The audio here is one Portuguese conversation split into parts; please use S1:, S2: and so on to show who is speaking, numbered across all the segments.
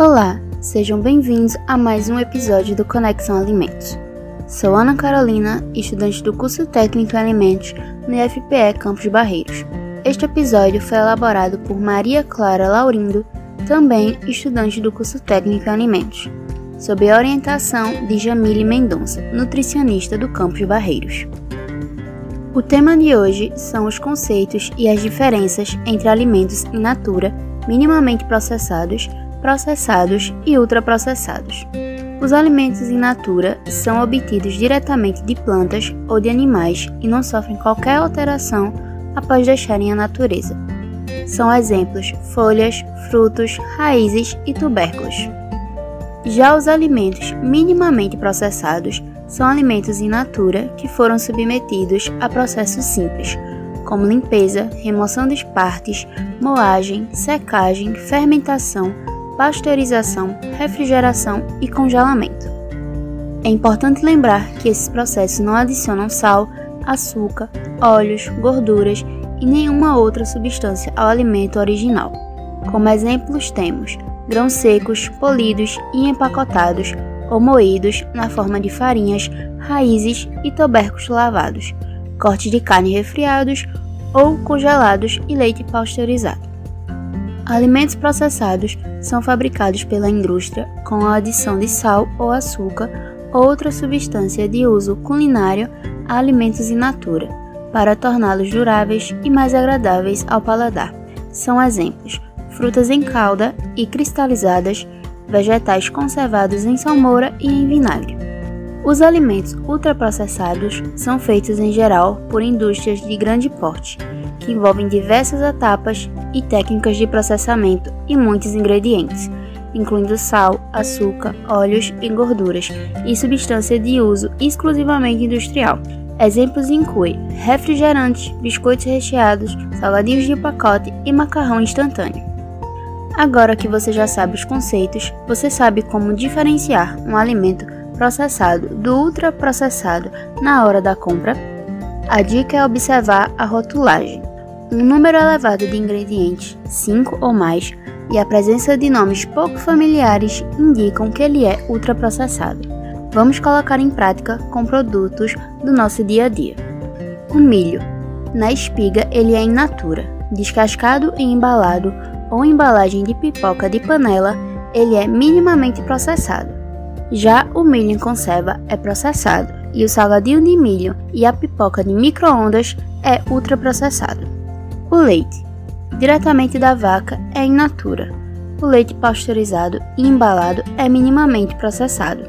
S1: Olá, sejam bem-vindos a mais um episódio do Conexão Alimentos. Sou Ana Carolina, estudante do curso técnico em alimentos no IFPE Campos Barreiros. Este episódio foi elaborado por Maria Clara Laurindo, também estudante do curso técnico em alimentos, sob a orientação de Jamile Mendonça, nutricionista do Campos Barreiros. O tema de hoje são os conceitos e as diferenças entre alimentos in natura, minimamente processados, processados e ultraprocessados. Os alimentos in natura são obtidos diretamente de plantas ou de animais e não sofrem qualquer alteração após deixarem a natureza. São exemplos folhas, frutos, raízes e tubérculos. Já os alimentos minimamente processados são alimentos in natura que foram submetidos a processos simples, como limpeza, remoção de partes, moagem, secagem, fermentação, pasteurização, refrigeração e congelamento. É importante lembrar que esses processos não adicionam sal, açúcar, óleos, gorduras e nenhuma outra substância ao alimento original. Como exemplos temos grãos secos, polidos e empacotados ou moídos na forma de farinhas, raízes e tubérculos lavados, cortes de carne refriados ou congelados e leite pasteurizado. Alimentos processados são fabricados pela indústria com a adição de sal ou açúcar ou outra substância de uso culinário a alimentos in natura, para torná-los duráveis e mais agradáveis ao paladar. São exemplos: frutas em calda e cristalizadas, vegetais conservados em salmoura e em vinagre. Os alimentos ultraprocessados são feitos em geral por indústrias de grande porte que envolvem diversas etapas e técnicas de processamento e muitos ingredientes, incluindo sal, açúcar, óleos e gorduras, e substância de uso exclusivamente industrial. Exemplos incluem refrigerantes, biscoitos recheados, salgadinhos de pacote e macarrão instantâneo. Agora que você já sabe os conceitos, você sabe como diferenciar um alimento processado do ultraprocessado na hora da compra? A dica é observar a rotulagem. Um número elevado de ingredientes, 5 ou mais, e a presença de nomes pouco familiares indicam que ele é ultraprocessado. Vamos colocar em prática com produtos do nosso dia a dia. O milho. Na espiga, ele é in natura. Descascado e embalado ou embalagem de pipoca de panela, ele é minimamente processado. Já o milho em conserva é processado e o salgadinho de milho e a pipoca de micro-ondas é ultraprocessado. O leite, diretamente da vaca, é in natura. O leite pasteurizado e embalado é minimamente processado.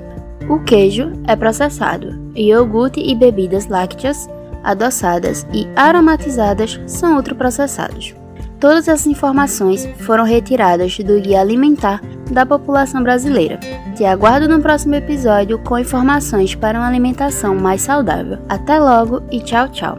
S1: O queijo é processado. iogurte e bebidas lácteas, adoçadas e aromatizadas são ultraprocessados. Todas essas informações foram retiradas do Guia Alimentar da População Brasileira. Te aguardo no próximo episódio com informações para uma alimentação mais saudável. Até logo e tchau, tchau.